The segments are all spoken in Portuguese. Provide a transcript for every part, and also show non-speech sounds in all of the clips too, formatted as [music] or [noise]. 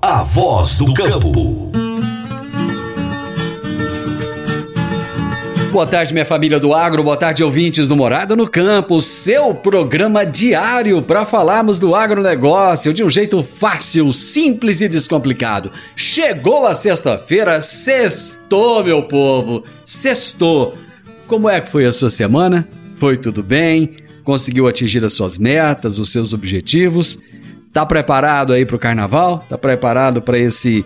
A voz do campo. Boa tarde, minha família do agro, boa tarde, ouvintes do Morada no Campo, seu programa diário para falarmos do agronegócio de um jeito fácil, simples e descomplicado. Chegou a sexta-feira, sextou, meu povo, sextou. Como é que foi a sua semana? Foi tudo bem? Conseguiu atingir as suas metas, os seus objetivos? Tá preparado aí para o carnaval? Tá preparado para esse,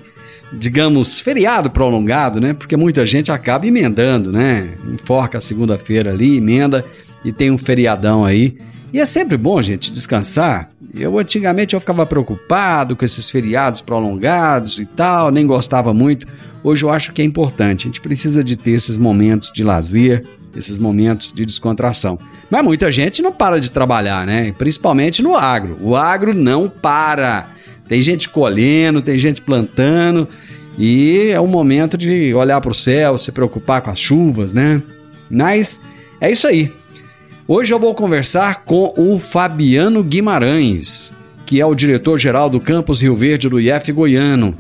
digamos, feriado prolongado, né? Porque muita gente acaba emendando, né? Enforca a segunda-feira ali, emenda e tem um feriadão aí. E é sempre bom, gente, descansar. Eu antigamente eu ficava preocupado com esses feriados prolongados e tal, nem gostava muito. Hoje eu acho que é importante. A gente precisa de ter esses momentos de lazer, esses momentos de descontração. Mas muita gente não para de trabalhar, né? Principalmente no agro. O agro não para. Tem gente colhendo, tem gente plantando e é o momento de olhar para o céu, se preocupar com as chuvas, né? Mas é isso aí. Hoje eu vou conversar com o Fabiano Guimarães, que é o diretor-geral do Campus Rio Verde do IF Goiano.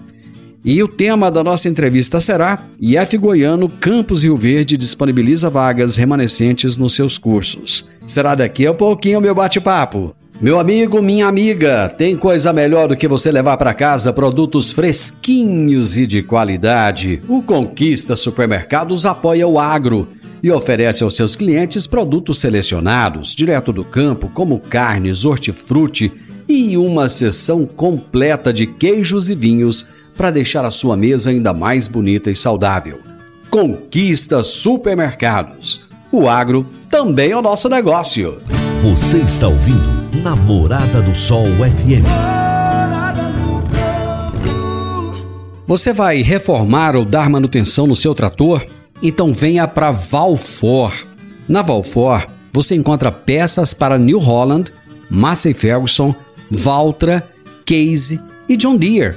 E o tema da nossa entrevista será: IF Goiano Campus Rio Verde disponibiliza vagas remanescentes nos seus cursos. Será daqui a pouquinho meu bate-papo. Meu amigo, minha amiga, tem coisa melhor do que você levar para casa produtos fresquinhos e de qualidade. O Conquista Supermercados apoia o agro e oferece aos seus clientes produtos selecionados, direto do campo, como carnes, hortifruti e uma seção completa de queijos e vinhos para deixar a sua mesa ainda mais bonita e saudável. Conquista Supermercados. O agro também é o nosso negócio. Você está ouvindo Namorada do Sol FM. Você vai reformar ou dar manutenção no seu trator? Então venha para Valfor. Na Valfor, você encontra peças para New Holland, Massey Ferguson, Valtra, Case e John Deere.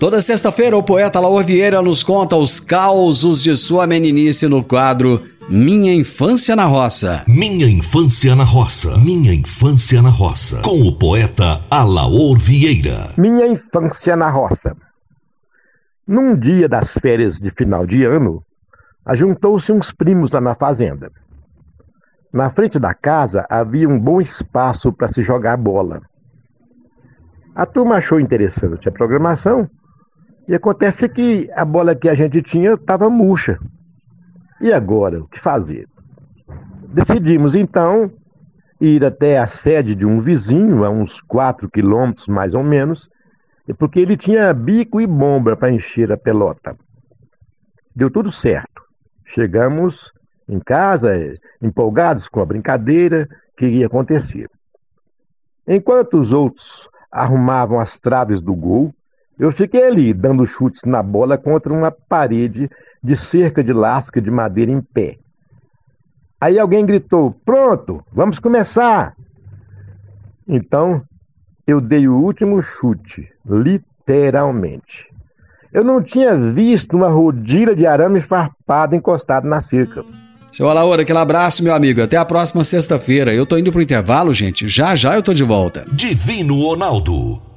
Toda sexta-feira, o poeta Laor Vieira nos conta os causos de sua meninice no quadro Minha Infância na Roça. Minha Infância na Roça. Minha Infância na Roça. Com o poeta Alaor Vieira. Minha Infância na Roça. Num dia das férias de final de ano, ajuntou-se uns primos lá na fazenda. Na frente da casa havia um bom espaço para se jogar bola. A turma achou interessante a programação e acontece que a bola que a gente tinha estava murcha. E agora, o que fazer? Decidimos então ir até a sede de um vizinho, a uns 4 quilômetros mais ou menos, porque ele tinha bico e bomba para encher a pelota. Deu tudo certo. Chegamos em casa, empolgados com a brincadeira que ia acontecer. Enquanto os outros arrumavam as traves do gol, eu fiquei ali dando chutes na bola contra uma parede de cerca de lasca de madeira em pé. Aí alguém gritou: Pronto, vamos começar! Então eu dei o último chute, literalmente. Eu não tinha visto uma rodilha de arame farpado encostado na cerca. Seu Alaor, aquele abraço, meu amigo. Até a próxima sexta-feira. Eu tô indo pro intervalo, gente. Já já eu tô de volta. Divino Ronaldo,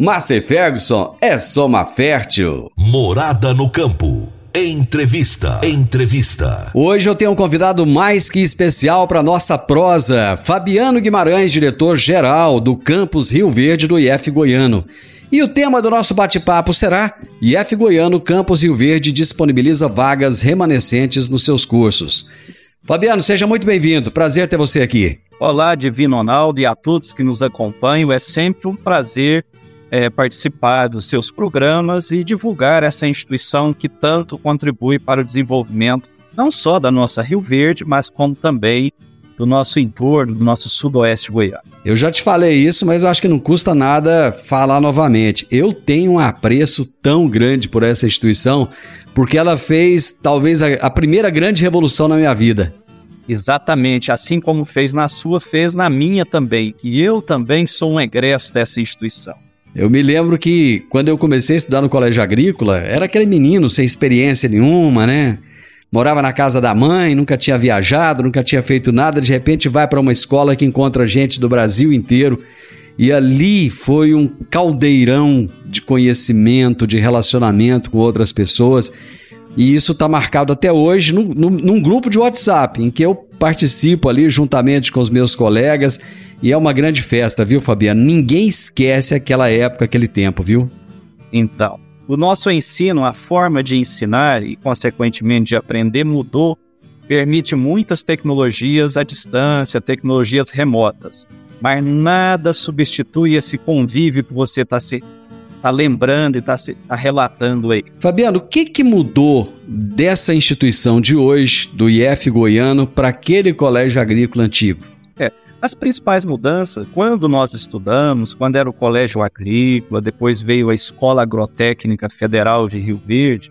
Márcia Ferguson é Soma Fértil. Morada no campo. Entrevista. Entrevista. Hoje eu tenho um convidado mais que especial para nossa prosa, Fabiano Guimarães, diretor-geral do Campus Rio Verde do IF Goiano. E o tema do nosso bate-papo será: IF Goiano Campus Rio Verde disponibiliza vagas remanescentes nos seus cursos. Fabiano, seja muito bem-vindo. Prazer ter você aqui. Olá, Divino Ronaldo, e a todos que nos acompanham. É sempre um prazer é, participar dos seus programas e divulgar essa instituição que tanto contribui para o desenvolvimento não só da nossa Rio Verde, mas como também do nosso entorno, do nosso sudoeste goiano. Eu já te falei isso, mas eu acho que não custa nada falar novamente. Eu tenho um apreço tão grande por essa instituição, porque ela fez talvez a, a primeira grande revolução na minha vida. Exatamente, assim como fez na sua, fez na minha também. E eu também sou um egresso dessa instituição. Eu me lembro que quando eu comecei a estudar no colégio agrícola, era aquele menino sem experiência nenhuma, né? Morava na casa da mãe, nunca tinha viajado, nunca tinha feito nada, de repente vai para uma escola que encontra gente do Brasil inteiro. E ali foi um caldeirão de conhecimento, de relacionamento com outras pessoas. E isso está marcado até hoje num, num, num, grupo de WhatsApp, em que eu participo ali juntamente com os meus colegas. E é uma grande festa, viu, Fabiano? Ninguém esquece aquela época, aquele tempo, viu? Então, o nosso ensino, a forma de ensinar e, consequentemente, de aprender mudou, permite muitas tecnologias à distância, tecnologias remotas. Mas nada substitui esse convívio que você está se tá lembrando e está tá relatando aí. Fabiano, o que, que mudou dessa instituição de hoje, do IF Goiano, para aquele colégio agrícola antigo? É, as principais mudanças, quando nós estudamos, quando era o colégio agrícola, depois veio a Escola Agrotécnica Federal de Rio Verde,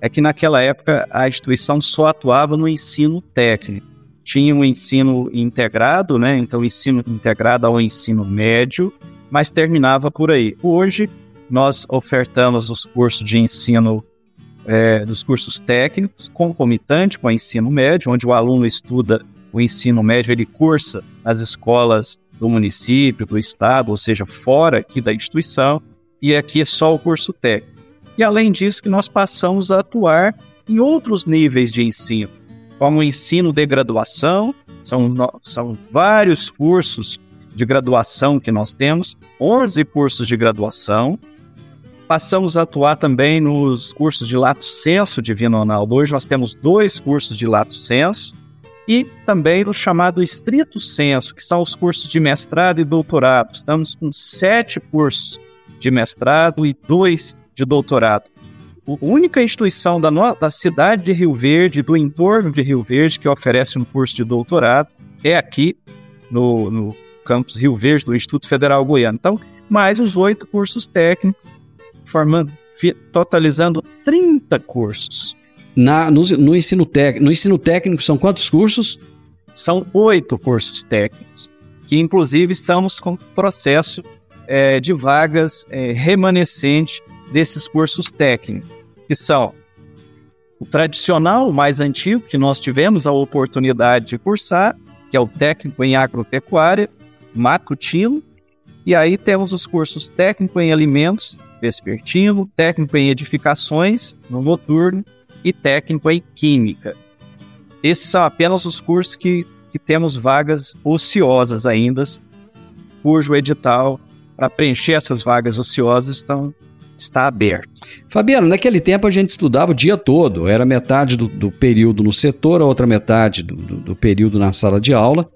é que naquela época a instituição só atuava no ensino técnico. Tinha um ensino integrado, né? Então, ensino integrado ao ensino médio, mas terminava por aí. Hoje, nós ofertamos os cursos de ensino é, dos cursos técnicos, concomitante com o ensino médio, onde o aluno estuda o ensino médio, ele cursa nas escolas do município, do estado, ou seja, fora aqui da instituição, e aqui é só o curso técnico. E além disso, que nós passamos a atuar em outros níveis de ensino, como o ensino de graduação, são, são vários cursos de graduação que nós temos, 11 cursos de graduação, Passamos a atuar também nos cursos de Lato Senso Divino Ronaldo. Hoje nós temos dois cursos de Lato Senso e também no chamado Estrito Senso, que são os cursos de mestrado e doutorado. Estamos com sete cursos de mestrado e dois de doutorado. A única instituição da, no... da cidade de Rio Verde, do entorno de Rio Verde, que oferece um curso de doutorado, é aqui no, no campus Rio Verde, do Instituto Federal Goiano. Então, mais os oito cursos técnicos formando, totalizando 30 cursos. Na, no, no, ensino tec, no ensino técnico são quantos cursos? São oito cursos técnicos, que inclusive estamos com processo é, de vagas é, remanescente desses cursos técnicos, que são o tradicional, o mais antigo, que nós tivemos a oportunidade de cursar, que é o técnico em agropecuária, matutino, e aí temos os cursos técnico em alimentos vespertino, técnico em edificações no noturno e técnico em química. Esses são apenas os cursos que, que temos vagas ociosas ainda cujo edital para preencher essas vagas ociosas estão, está aberto. Fabiano, naquele tempo a gente estudava o dia todo, era metade do, do período no setor, a outra metade do, do, do período na sala de aula,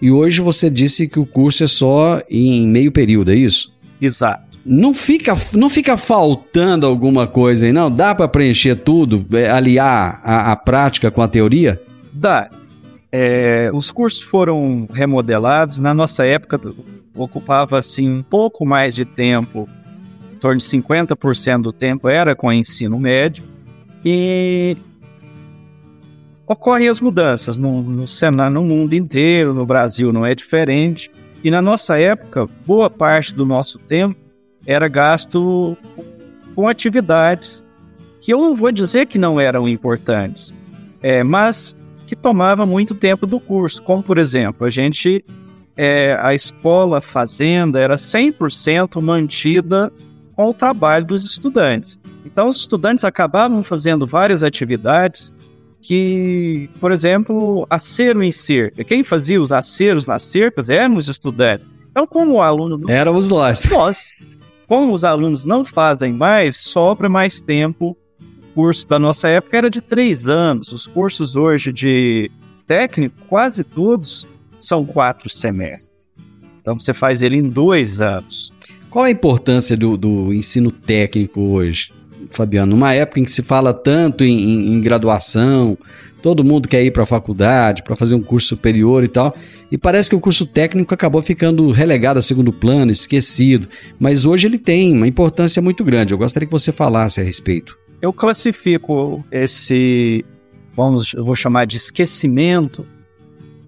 e hoje você disse que o curso é só em meio período, é isso? Exato. Não fica, não fica faltando alguma coisa aí, não? Dá para preencher tudo, é, aliar a, a, prática com a teoria? Dá. É, os cursos foram remodelados. Na nossa época, ocupava assim um pouco mais de tempo, em torno de 50% do tempo era com ensino médio. E ocorrem as mudanças no, no, no mundo inteiro, no Brasil não é diferente. E na nossa época, boa parte do nosso tempo era gasto com atividades que eu não vou dizer que não eram importantes, é, mas que tomava muito tempo do curso. Como, por exemplo, a gente, é, a escola fazenda era 100% mantida com o trabalho dos estudantes. Então, os estudantes acabavam fazendo várias atividades que, por exemplo, acero em cerca. Quem fazia os aceros nas cercas eram os estudantes. Então, como o aluno... Éramos nós. Nós. Como os alunos não fazem mais, sobra mais tempo. O curso da nossa época era de três anos. Os cursos hoje de técnico, quase todos, são quatro semestres. Então você faz ele em dois anos. Qual a importância do, do ensino técnico hoje, Fabiano? Numa época em que se fala tanto em, em, em graduação, todo mundo quer ir para a faculdade, para fazer um curso superior e tal. E parece que o curso técnico acabou ficando relegado a segundo plano, esquecido. Mas hoje ele tem uma importância muito grande. Eu gostaria que você falasse a respeito. Eu classifico esse, vamos, eu vou chamar de esquecimento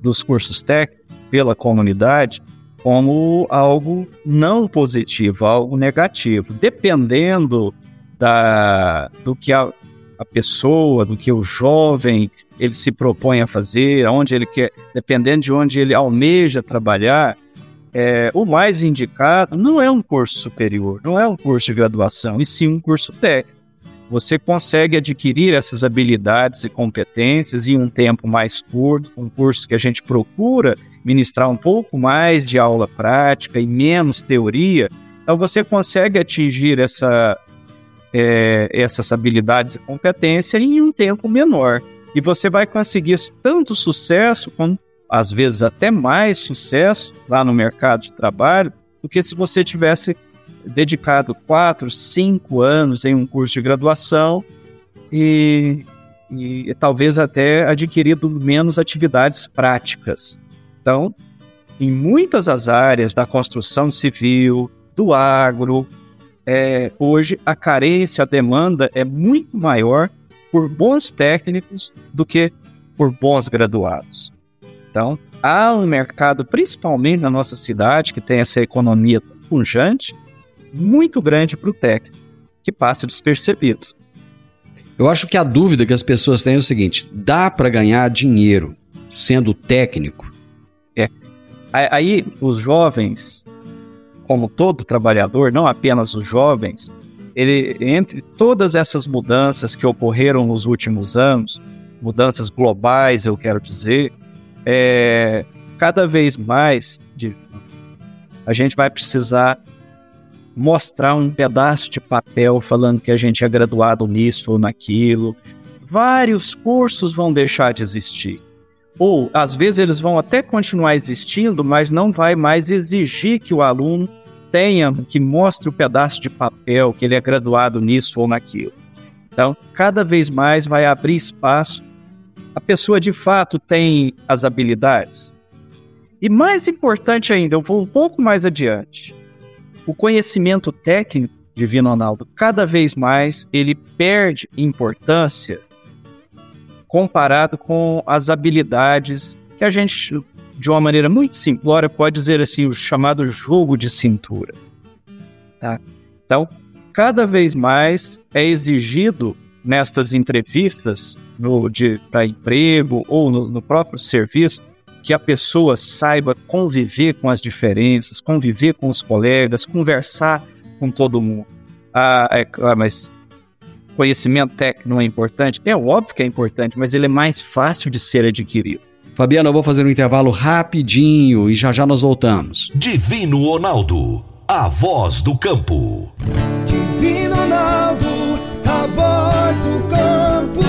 dos cursos técnicos pela comunidade como algo não positivo, algo negativo, dependendo da, do que a, a pessoa, do que o jovem ele se propõe a fazer, onde ele quer, dependendo de onde ele almeja trabalhar, é, o mais indicado não é um curso superior, não é um curso de graduação, e sim um curso técnico. Você consegue adquirir essas habilidades e competências em um tempo mais curto, um curso que a gente procura ministrar um pouco mais de aula prática e menos teoria. Então você consegue atingir essa, é, essas habilidades e competências em um tempo menor. E você vai conseguir tanto sucesso, às vezes até mais sucesso lá no mercado de trabalho, do que se você tivesse dedicado quatro, cinco anos em um curso de graduação e, e talvez até adquirido menos atividades práticas. Então, em muitas das áreas da construção civil, do agro, é, hoje a carência, a demanda é muito maior por bons técnicos do que por bons graduados. Então, há um mercado, principalmente na nossa cidade, que tem essa economia pujante, muito grande para o técnico, que passa despercebido. Eu acho que a dúvida que as pessoas têm é o seguinte: dá para ganhar dinheiro sendo técnico? É. Aí os jovens, como todo trabalhador, não apenas os jovens, ele, entre todas essas mudanças que ocorreram nos últimos anos, mudanças globais, eu quero dizer, é, cada vez mais de, a gente vai precisar mostrar um pedaço de papel falando que a gente é graduado nisso ou naquilo. Vários cursos vão deixar de existir. Ou, às vezes, eles vão até continuar existindo, mas não vai mais exigir que o aluno tenha, que mostre o pedaço de papel que ele é graduado nisso ou naquilo. Então, cada vez mais vai abrir espaço. A pessoa de fato tem as habilidades. E mais importante ainda, eu vou um pouco mais adiante. O conhecimento técnico, Divino Ronaldo, cada vez mais ele perde importância comparado com as habilidades que a gente de uma maneira muito simplória, pode dizer assim, o chamado jogo de cintura. Tá? Então, cada vez mais é exigido nestas entrevistas para emprego ou no, no próprio serviço que a pessoa saiba conviver com as diferenças, conviver com os colegas, conversar com todo mundo. Ah, é, ah, mas conhecimento técnico não é importante? É óbvio que é importante, mas ele é mais fácil de ser adquirido. Fabiano, eu vou fazer um intervalo rapidinho e já já nós voltamos. Divino Ronaldo, a voz do campo. Divino Ronaldo, a voz do campo.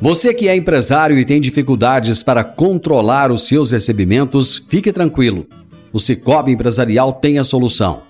Você que é empresário e tem dificuldades para controlar os seus recebimentos, fique tranquilo. O Cicobi Empresarial tem a solução.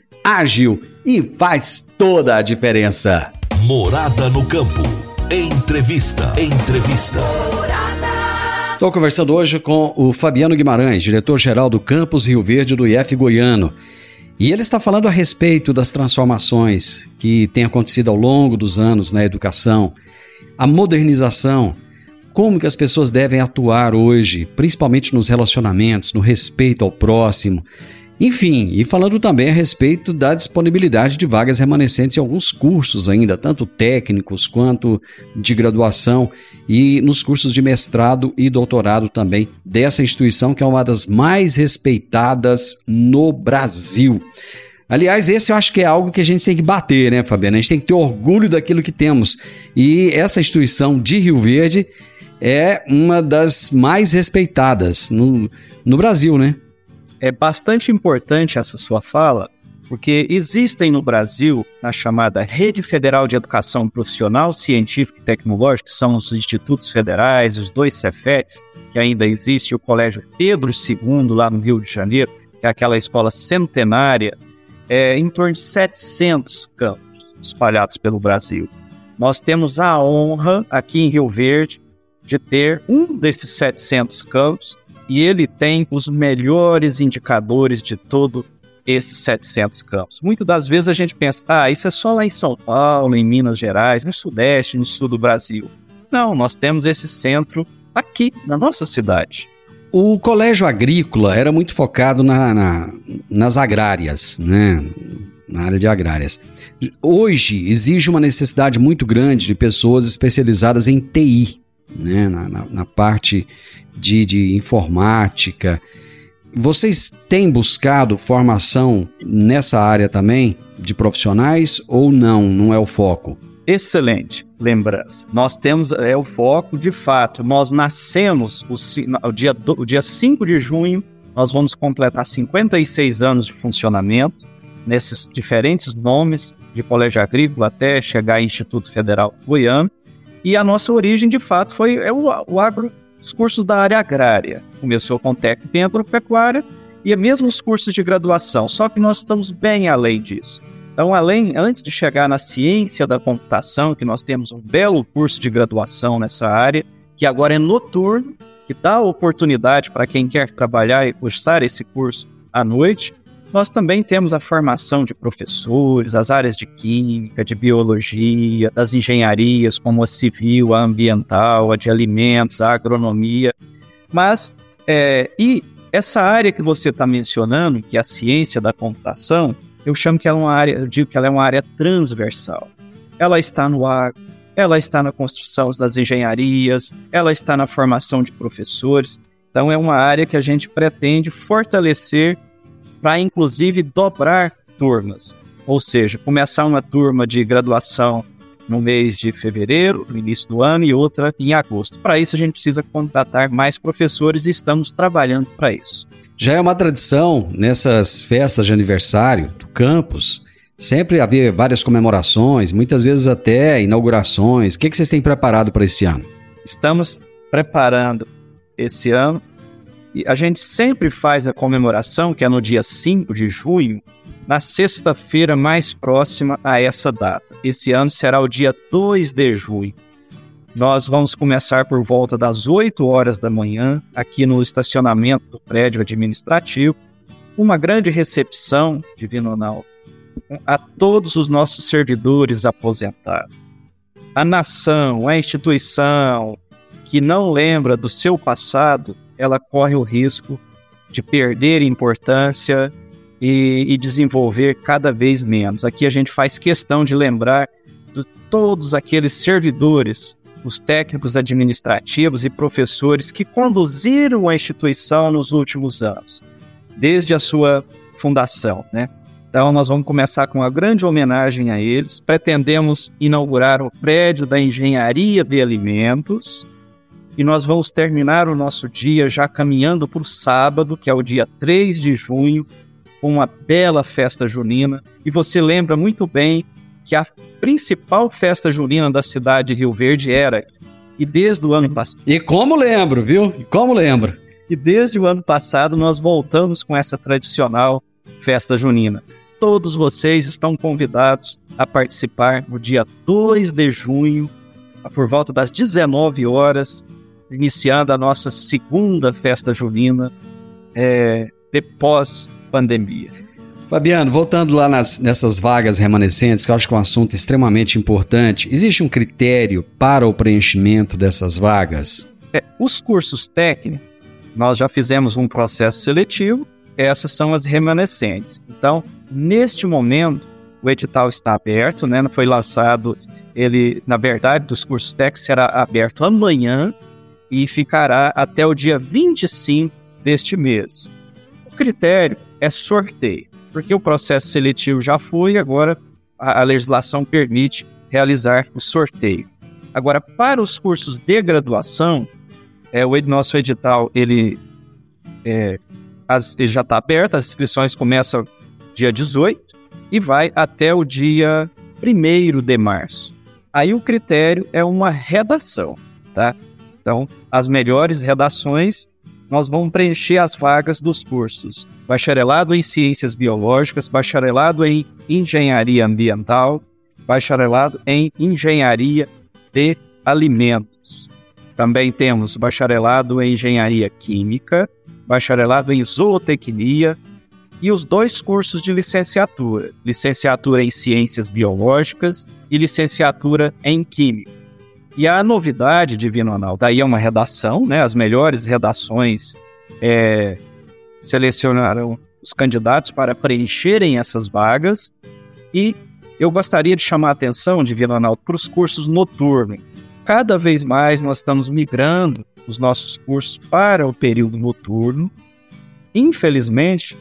ágil e faz toda a diferença. Morada no campo. Entrevista. Entrevista. Estou conversando hoje com o Fabiano Guimarães, diretor-geral do Campus Rio Verde do IF Goiano. E ele está falando a respeito das transformações que têm acontecido ao longo dos anos na educação, a modernização, como que as pessoas devem atuar hoje, principalmente nos relacionamentos, no respeito ao próximo. Enfim, e falando também a respeito da disponibilidade de vagas remanescentes em alguns cursos ainda, tanto técnicos quanto de graduação e nos cursos de mestrado e doutorado também dessa instituição que é uma das mais respeitadas no Brasil. Aliás, esse eu acho que é algo que a gente tem que bater, né, Fabiana? A gente tem que ter orgulho daquilo que temos. E essa instituição de Rio Verde é uma das mais respeitadas no, no Brasil, né? É bastante importante essa sua fala, porque existem no Brasil, na chamada Rede Federal de Educação Profissional, Científica e Tecnológica, que são os institutos federais, os dois Cefetes, que ainda existe, o Colégio Pedro II, lá no Rio de Janeiro, que é aquela escola centenária, é, em torno de 700 campos espalhados pelo Brasil. Nós temos a honra, aqui em Rio Verde, de ter um desses 700 campos e ele tem os melhores indicadores de todo esses 700 campos. Muitas das vezes a gente pensa, ah, isso é só lá em São Paulo, em Minas Gerais, no Sudeste, no Sul do Brasil. Não, nós temos esse centro aqui, na nossa cidade. O colégio agrícola era muito focado na, na, nas agrárias, né? na área de agrárias. Hoje exige uma necessidade muito grande de pessoas especializadas em TI, né? na, na, na parte de, de informática. Vocês têm buscado formação nessa área também, de profissionais, ou não? Não é o foco? Excelente lembrança. Nós temos, é o foco, de fato, nós nascemos o, o, dia, o dia 5 de junho, nós vamos completar 56 anos de funcionamento, nesses diferentes nomes, de colégio agrícola até chegar ao Instituto Federal Goiano, e a nossa origem, de fato, foi é o, o agro os cursos da área agrária. Começou com técnico em agropecuária e mesmo os cursos de graduação, só que nós estamos bem além disso. Então, além, antes de chegar na ciência da computação, que nós temos um belo curso de graduação nessa área, que agora é noturno, que dá oportunidade para quem quer trabalhar e cursar esse curso à noite, nós também temos a formação de professores, as áreas de química, de biologia, das engenharias, como a civil, a ambiental, a de alimentos, a agronomia. Mas, é, e essa área que você está mencionando, que é a ciência da computação, eu chamo que ela é uma área, eu digo que ela é uma área transversal. Ela está no agro, ela está na construção das engenharias, ela está na formação de professores. Então, é uma área que a gente pretende fortalecer para inclusive dobrar turmas, ou seja, começar uma turma de graduação no mês de fevereiro, no início do ano, e outra em agosto. Para isso, a gente precisa contratar mais professores e estamos trabalhando para isso. Já é uma tradição nessas festas de aniversário do campus, sempre haver várias comemorações, muitas vezes até inaugurações. O que, que vocês têm preparado para esse ano? Estamos preparando esse ano e a gente sempre faz a comemoração, que é no dia 5 de junho, na sexta-feira mais próxima a essa data. Esse ano será o dia 2 de junho. Nós vamos começar por volta das 8 horas da manhã, aqui no estacionamento do prédio administrativo, uma grande recepção, Divino Ronaldo, a todos os nossos servidores aposentados. A nação, a instituição, que não lembra do seu passado, ela corre o risco de perder importância e, e desenvolver cada vez menos. Aqui a gente faz questão de lembrar de todos aqueles servidores, os técnicos administrativos e professores que conduziram a instituição nos últimos anos, desde a sua fundação, né? Então, nós vamos começar com uma grande homenagem a eles. Pretendemos inaugurar o prédio da Engenharia de Alimentos e nós vamos terminar o nosso dia já caminhando para o sábado, que é o dia 3 de junho, com uma bela festa junina. E você lembra muito bem que a principal festa junina da cidade de Rio Verde era, e desde o ano passado. E como lembro, viu? E como lembro. E desde o ano passado nós voltamos com essa tradicional festa junina todos vocês estão convidados a participar no dia 2 de junho, por volta das 19 horas, iniciando a nossa segunda festa junina é, de pós-pandemia. Fabiano, voltando lá nas, nessas vagas remanescentes, que eu acho que é um assunto extremamente importante, existe um critério para o preenchimento dessas vagas? É, os cursos técnicos, nós já fizemos um processo seletivo, essas são as remanescentes. Então, Neste momento, o edital está aberto, né? Foi lançado, ele, na verdade, dos cursos técnicos será aberto amanhã e ficará até o dia 25 deste mês. O critério é sorteio, porque o processo seletivo já foi, agora a, a legislação permite realizar o sorteio. Agora, para os cursos de graduação, é, o nosso edital ele, é, as, ele já está aberto, as inscrições começam dia 18, e vai até o dia 1 de março. Aí o critério é uma redação, tá? Então, as melhores redações, nós vamos preencher as vagas dos cursos bacharelado em Ciências Biológicas, bacharelado em Engenharia Ambiental, bacharelado em Engenharia de Alimentos. Também temos bacharelado em Engenharia Química, bacharelado em Zootecnia, e os dois cursos de licenciatura: licenciatura em Ciências Biológicas e licenciatura em Química. E a novidade, Divino Anal, daí é uma redação, né? As melhores redações é, selecionaram os candidatos para preencherem essas vagas. E eu gostaria de chamar a atenção, Divino Anal, para os cursos noturnos. Cada vez mais nós estamos migrando os nossos cursos para o período noturno. Infelizmente,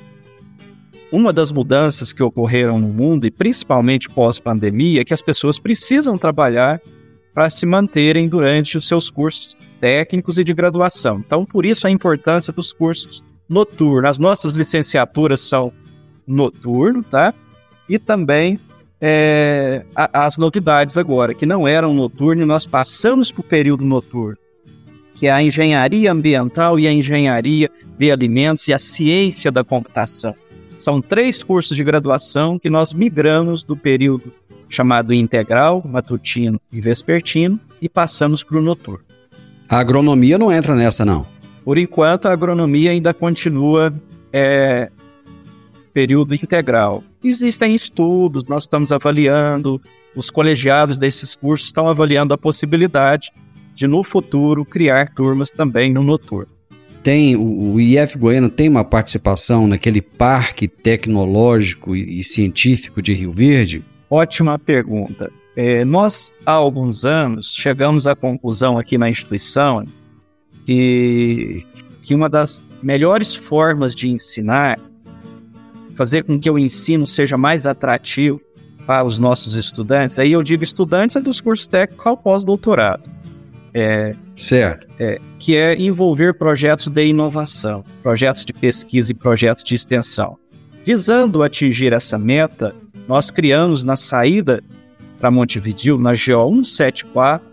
uma das mudanças que ocorreram no mundo, e principalmente pós-pandemia, é que as pessoas precisam trabalhar para se manterem durante os seus cursos técnicos e de graduação. Então, por isso a importância dos cursos noturnos. As nossas licenciaturas são noturno, tá? E também é, as novidades agora, que não eram noturno, nós passamos para o período noturno, que é a engenharia ambiental e a engenharia de alimentos e a ciência da computação. São três cursos de graduação que nós migramos do período chamado integral, matutino e vespertino e passamos para o noturno. A agronomia não entra nessa, não? Por enquanto, a agronomia ainda continua é, período integral. Existem estudos, nós estamos avaliando, os colegiados desses cursos estão avaliando a possibilidade de, no futuro, criar turmas também no noturno tem o, IF Goiano tem uma participação naquele parque tecnológico e científico de Rio Verde? Ótima pergunta. É, nós, há alguns anos, chegamos à conclusão aqui na instituição que, que uma das melhores formas de ensinar, fazer com que o ensino seja mais atrativo para os nossos estudantes, aí eu digo estudantes é dos cursos técnicos ao pós-doutorado é, certo. É, que é envolver projetos de inovação, projetos de pesquisa e projetos de extensão. Visando atingir essa meta, nós criamos na saída para Montevideo, na GO 174,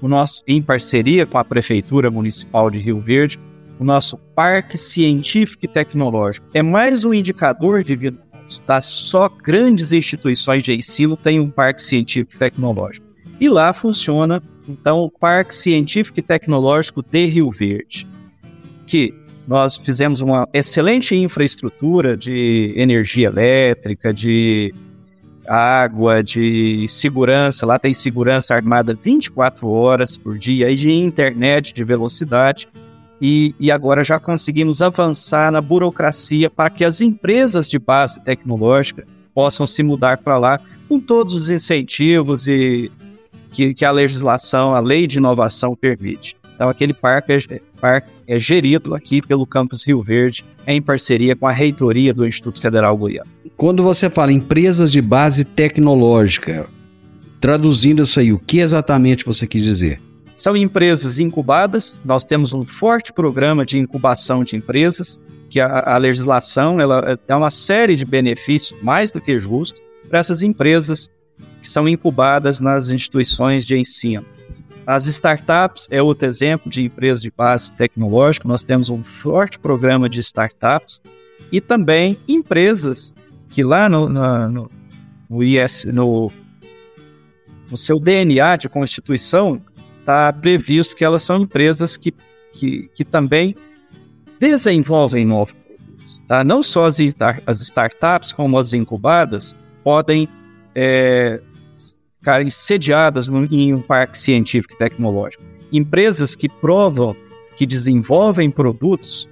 o nosso, em parceria com a Prefeitura Municipal de Rio Verde, o nosso Parque Científico e Tecnológico. É mais um indicador de vida. Tá? Só grandes instituições de ensino têm um parque científico e tecnológico. E lá funciona então, o Parque Científico e Tecnológico de Rio Verde, que nós fizemos uma excelente infraestrutura de energia elétrica, de água, de segurança. Lá tem segurança armada 24 horas por dia e de internet de velocidade. E, e agora já conseguimos avançar na burocracia para que as empresas de base tecnológica possam se mudar para lá com todos os incentivos e que, que, a legislação, a lei de inovação permite. Então, aquele parque é, parque é gerido aqui pelo Campus Rio Verde, em parceria com a reitoria do Instituto Federal Goiano. Quando você fala empresas de base tecnológica, traduzindo isso aí, o que exatamente você quis dizer? São empresas incubadas, nós temos um forte programa de incubação de empresas, que a, a legislação ela dá uma série de benefícios, mais do que justo, para essas empresas que são incubadas nas instituições de ensino. As startups é outro exemplo de empresas de base tecnológica. Nós temos um forte programa de startups e também empresas que lá no, no, no, IS, no, no seu DNA de constituição está previsto que elas são empresas que, que, que também desenvolvem novos produtos. Tá? Não só as, as startups, como as incubadas, podem é, ficarem sediadas em um parque científico e tecnológico. Empresas que provam que desenvolvem produtos,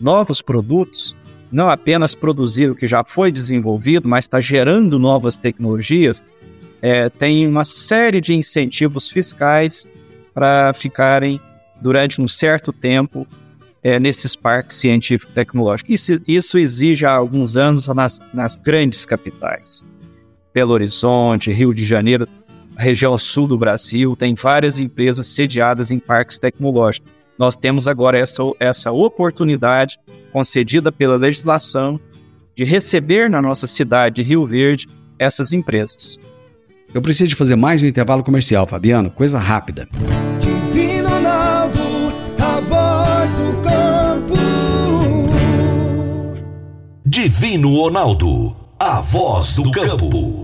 novos produtos, não apenas produzir o que já foi desenvolvido, mas está gerando novas tecnologias, é, tem uma série de incentivos fiscais para ficarem durante um certo tempo é, nesses parques científicos e tecnológicos. Isso, isso exige há alguns anos nas, nas grandes capitais. Belo Horizonte, Rio de Janeiro, região sul do Brasil, tem várias empresas sediadas em parques tecnológicos. Nós temos agora essa, essa oportunidade concedida pela legislação de receber na nossa cidade de Rio Verde essas empresas. Eu preciso de fazer mais um intervalo comercial, Fabiano. Coisa rápida. Divino Ronaldo, a voz do campo. Divino Ronaldo, a voz do campo.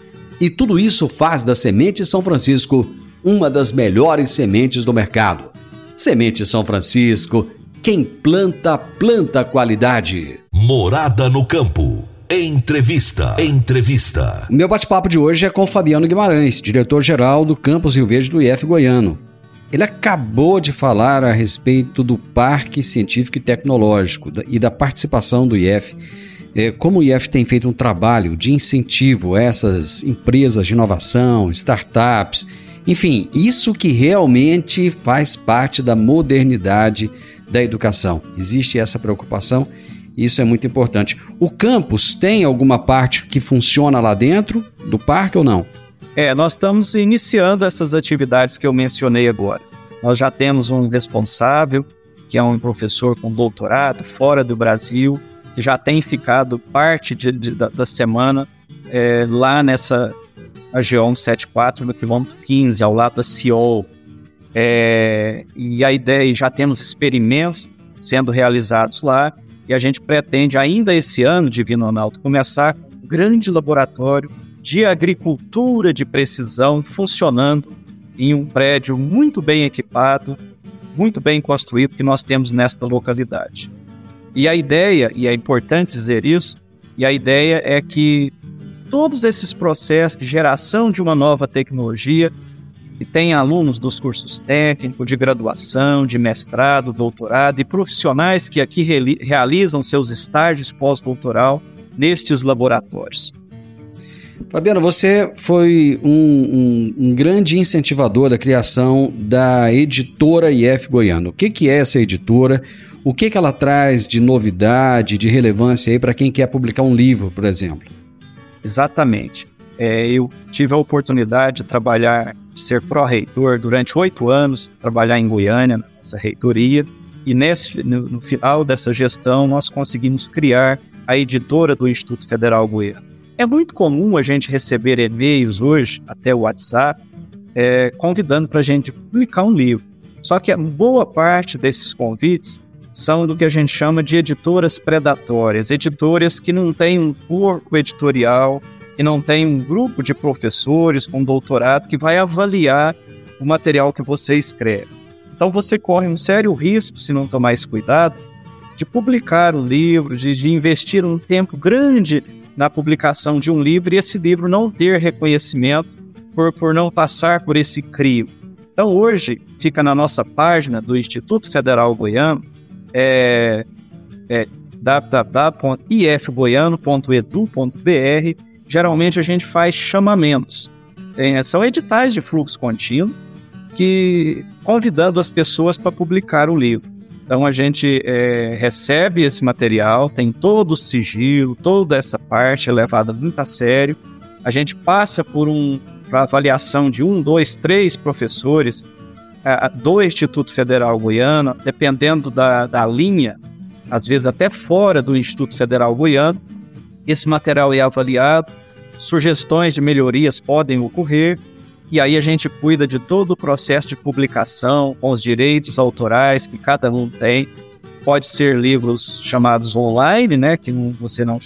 E tudo isso faz da Semente São Francisco uma das melhores sementes do mercado. Semente São Francisco, quem planta, planta qualidade. Morada no campo. Entrevista. Entrevista. O meu bate-papo de hoje é com Fabiano Guimarães, diretor-geral do Campus Rio Verde do IF Goiano. Ele acabou de falar a respeito do Parque Científico e Tecnológico e da participação do IF. É, como o IF tem feito um trabalho de incentivo a essas empresas de inovação, startups, enfim, isso que realmente faz parte da modernidade da educação. Existe essa preocupação isso é muito importante. O campus tem alguma parte que funciona lá dentro do parque ou não? É, nós estamos iniciando essas atividades que eu mencionei agora. Nós já temos um responsável, que é um professor com doutorado fora do Brasil, que já tem ficado parte de, de, da, da, semana é, lá nessa região 74, no quilômetro 15, ao lado da CIOL. É, e a ideia, já temos experimentos sendo realizados lá, e a gente pretende ainda esse ano, Divino Ronaldo, começar um grande laboratório de agricultura de precisão funcionando em um prédio muito bem equipado, muito bem construído que nós temos nesta localidade. E a ideia, e é importante dizer isso, e a ideia é que todos esses processos de geração de uma nova tecnologia e tem alunos dos cursos técnicos, de graduação, de mestrado, doutorado e profissionais que aqui realizam seus estágios pós-doutoral nestes laboratórios. Fabiano, você foi um, um, um, grande incentivador da criação da editora IF Goiano. O que, que é essa editora? O que, que ela traz de novidade, de relevância aí para quem quer publicar um livro, por exemplo? Exatamente. É, eu tive a oportunidade de trabalhar ser pró-reitor durante oito anos, trabalhar em Goiânia, nessa reitoria, e nesse, no, no, final dessa gestão nós conseguimos criar a editora do Instituto Federal Goiano. É muito comum a gente receber e-mails hoje, até o WhatsApp, é, convidando para a gente publicar um livro. Só que boa parte desses convites são do que a gente chama de editoras predatórias, editoras que não têm um corpo editorial, que não têm um grupo de professores com doutorado que vai avaliar o material que você escreve. Então você corre um sério risco, se não tomar esse cuidado, de publicar um livro, de, de investir um tempo grande na publicação de um livro e esse livro não ter reconhecimento por, por não passar por esse crivo. Então hoje fica na nossa página do Instituto Federal Goiano é, é www.ifgoiano.edu.br. Geralmente a gente faz chamamentos. É, são editais de fluxo contínuo que convidando as pessoas para publicar o livro. Então a gente é, recebe esse material, tem todo o sigilo, toda essa parte é levada muito a sério. A gente passa por um avaliação de um, dois, três professores do Instituto Federal Goiano, dependendo da, da linha, às vezes até fora do Instituto Federal Goiano. Esse material é avaliado, sugestões de melhorias podem ocorrer, e aí a gente cuida de todo o processo de publicação, com os direitos autorais que cada um tem. Pode ser livros chamados online, né, que você não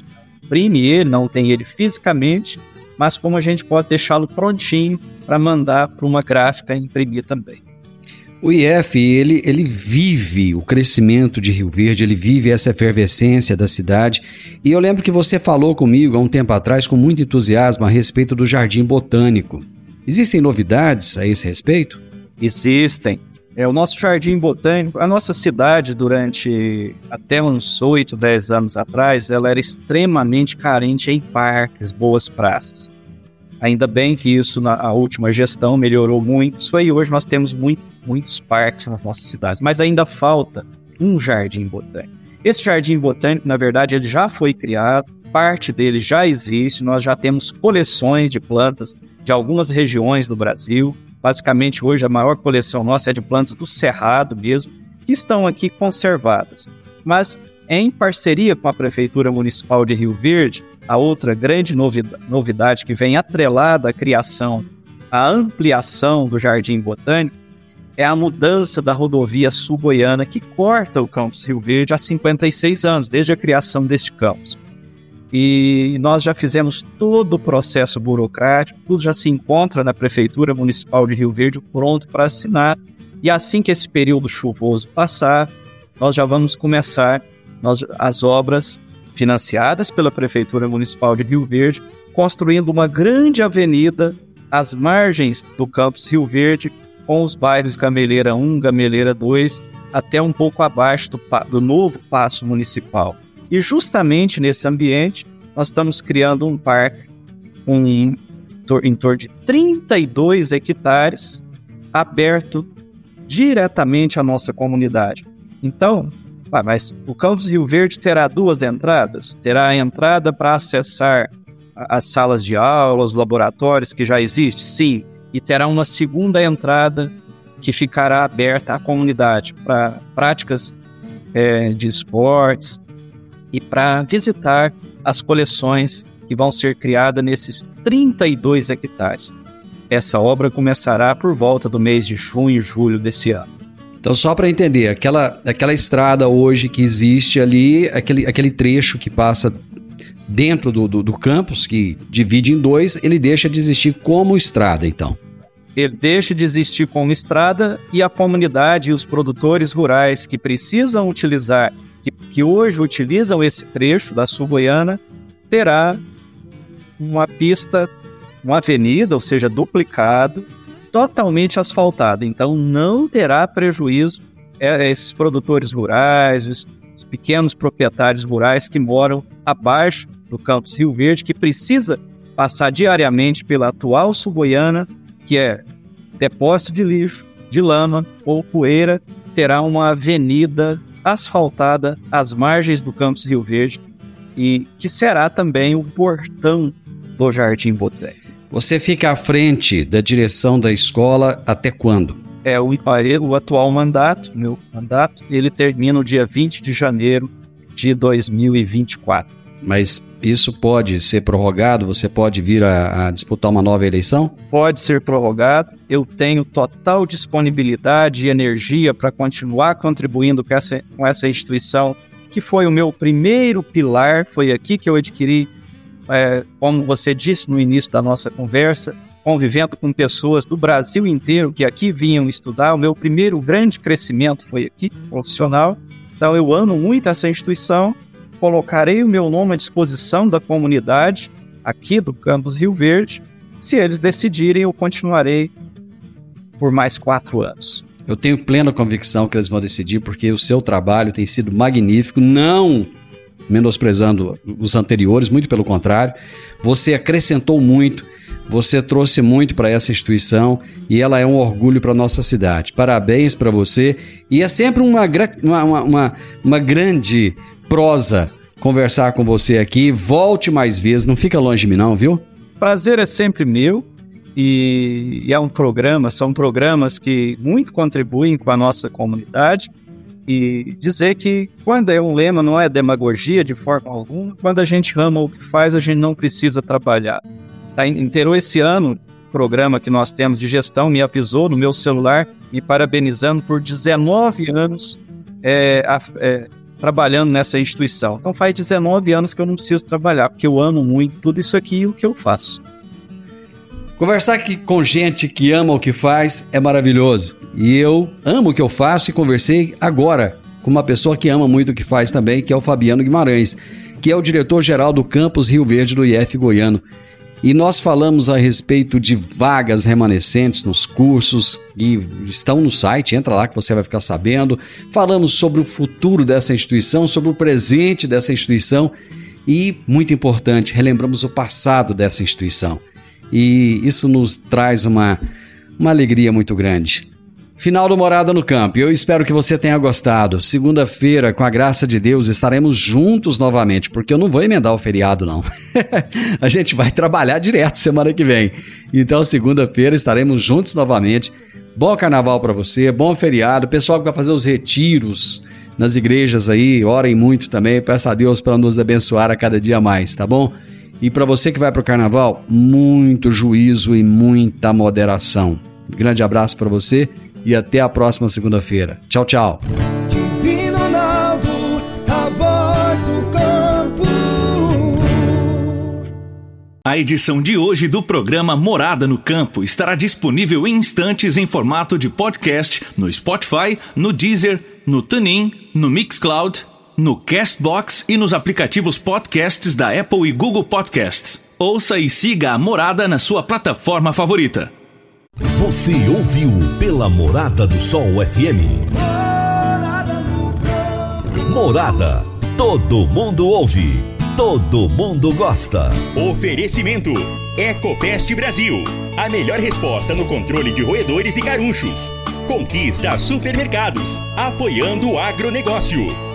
imprime ele, não tem ele fisicamente, mas como a gente pode deixá-lo prontinho para mandar para uma gráfica imprimir também. O IF, ele, ele vive o crescimento de Rio Verde, ele vive essa efervescência da cidade. E eu lembro que você falou comigo há um tempo atrás com muito entusiasmo a respeito do Jardim Botânico. Existem novidades a esse respeito? Existem. É, o nosso Jardim Botânico, a nossa cidade, durante até uns 8, 10 anos atrás, ela era extremamente carente em parques, boas praças. Ainda bem que isso na última gestão melhorou muito. Isso aí hoje nós temos muito, muitos parques nas nossas cidades, mas ainda falta um jardim botânico. Esse jardim botânico, na verdade, ele já foi criado, parte dele já existe, nós já temos coleções de plantas de algumas regiões do Brasil. Basicamente, hoje a maior coleção nossa é de plantas do Cerrado mesmo, que estão aqui conservadas. Mas em parceria com a Prefeitura Municipal de Rio Verde, a outra grande novidade que vem atrelada à criação, à ampliação do Jardim Botânico, é a mudança da rodovia sul-goiana que corta o campus Rio Verde há 56 anos, desde a criação deste campus. E nós já fizemos todo o processo burocrático, tudo já se encontra na Prefeitura Municipal de Rio Verde pronto para assinar. E assim que esse período chuvoso passar, nós já vamos começar nós, as obras financiadas pela Prefeitura Municipal de Rio Verde, construindo uma grande avenida às margens do campus Rio Verde, com os bairros Gameleira 1, Gameleira 2, até um pouco abaixo do, do novo Paço Municipal. E justamente nesse ambiente, nós estamos criando um parque com em torno de 32 hectares, aberto diretamente à nossa comunidade. Então, ah, mas o campus Rio Verde terá duas entradas. Terá a entrada para acessar as salas de aula, os laboratórios que já existem, sim, e terá uma segunda entrada que ficará aberta à comunidade para práticas é, de esportes e para visitar as coleções que vão ser criadas nesses 32 hectares. Essa obra começará por volta do mês de junho e julho desse ano. Então, só para entender, aquela, aquela estrada hoje que existe ali, aquele, aquele trecho que passa dentro do, do, do campus, que divide em dois, ele deixa de existir como estrada, então. Ele deixa de existir como estrada e a comunidade e os produtores rurais que precisam utilizar, que, que hoje utilizam esse trecho da Sul-Goiana, terá uma pista, uma avenida, ou seja, duplicado, totalmente asfaltada, então não terá prejuízo é, esses produtores rurais, os, os pequenos proprietários rurais que moram abaixo do campus Rio Verde, que precisa passar diariamente pela atual Suboiana, que é depósito de lixo, de lama ou poeira, terá uma avenida asfaltada às margens do campus Rio Verde e que será também o portão do Jardim Botânico. Você fica à frente da direção da escola até quando? É, o, o atual mandato, meu mandato, ele termina no dia 20 de janeiro de 2024. Mas isso pode ser prorrogado? Você pode vir a, a, disputar uma nova eleição? Pode ser prorrogado. Eu tenho total disponibilidade e energia para continuar contribuindo com essa, com essa instituição, que foi o meu primeiro pilar. Foi aqui que eu adquiri, é, como você disse no início da nossa conversa, convivendo com pessoas do Brasil inteiro que aqui vinham estudar. O meu primeiro grande crescimento foi aqui, profissional. Então eu amo muito essa instituição colocarei o meu nome à disposição da comunidade aqui do campus Rio Verde. Se eles decidirem, eu continuarei por mais quatro anos. Eu tenho plena convicção que eles vão decidir, porque o seu trabalho tem sido magnífico, não menosprezando os anteriores, muito pelo contrário. Você acrescentou muito, você trouxe muito para essa instituição e ela é um orgulho para nossa cidade. Parabéns para você e é sempre uma, uma, uma, uma grande prosa conversar com você aqui. Volte mais vezes, não fica longe de mim não, viu? Prazer é sempre meu. E, e é um programa, são programas que muito contribuem com a nossa comunidade e dizer que quando é um lema não é demagogia de forma alguma, quando a gente ama o que faz, a gente não precisa trabalhar. Tá, inteirou esse ano, programa que nós temos de gestão me avisou no meu celular, me parabenizando por 19 anos é, é, trabalhando nessa instituição. Então faz 19 anos que eu não preciso trabalhar, porque eu amo muito tudo isso aqui e o que eu faço. Conversar aqui com gente que ama o que faz é maravilhoso. E eu amo o que eu faço e conversei agora com uma pessoa que ama muito o que faz também, que é o Fabiano Guimarães, que é o diretor-geral do campus Rio Verde do IF Goiano. E nós falamos a respeito de vagas remanescentes nos cursos que estão no site, entra lá que você vai ficar sabendo. Falamos sobre o futuro dessa instituição, sobre o presente dessa instituição e, muito importante, relembramos o passado dessa instituição. E isso nos traz uma, uma alegria muito grande. Final do Morada no Campo. Eu espero que você tenha gostado. Segunda-feira, com a graça de Deus, estaremos juntos novamente, porque eu não vou emendar o feriado, não. [laughs] a gente vai trabalhar direto semana que vem. Então, segunda-feira, estaremos juntos novamente. Bom carnaval para você, bom feriado. Pessoal que vai fazer os retiros nas igrejas aí, orem muito também. Peça a Deus para nos abençoar a cada dia mais, tá bom? E para você que vai para o carnaval, muito juízo e muita moderação. grande abraço para você e até a próxima segunda-feira. Tchau, tchau. Divino Ronaldo, a voz do campo. A edição de hoje do programa Morada no Campo estará disponível em instantes em formato de podcast no Spotify, no Deezer, no TuneIn, no Mixcloud, no Castbox e nos aplicativos podcasts da Apple e Google Podcasts. Ouça e siga a Morada na sua plataforma favorita. Você ouviu pela Morada do Sol FM. Morada. Todo mundo ouve. Todo mundo gosta. Oferecimento: Ecopest Brasil. A melhor resposta no controle de roedores e carunchos. Conquista supermercados. Apoiando o agronegócio.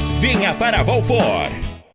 Venha para Valfor.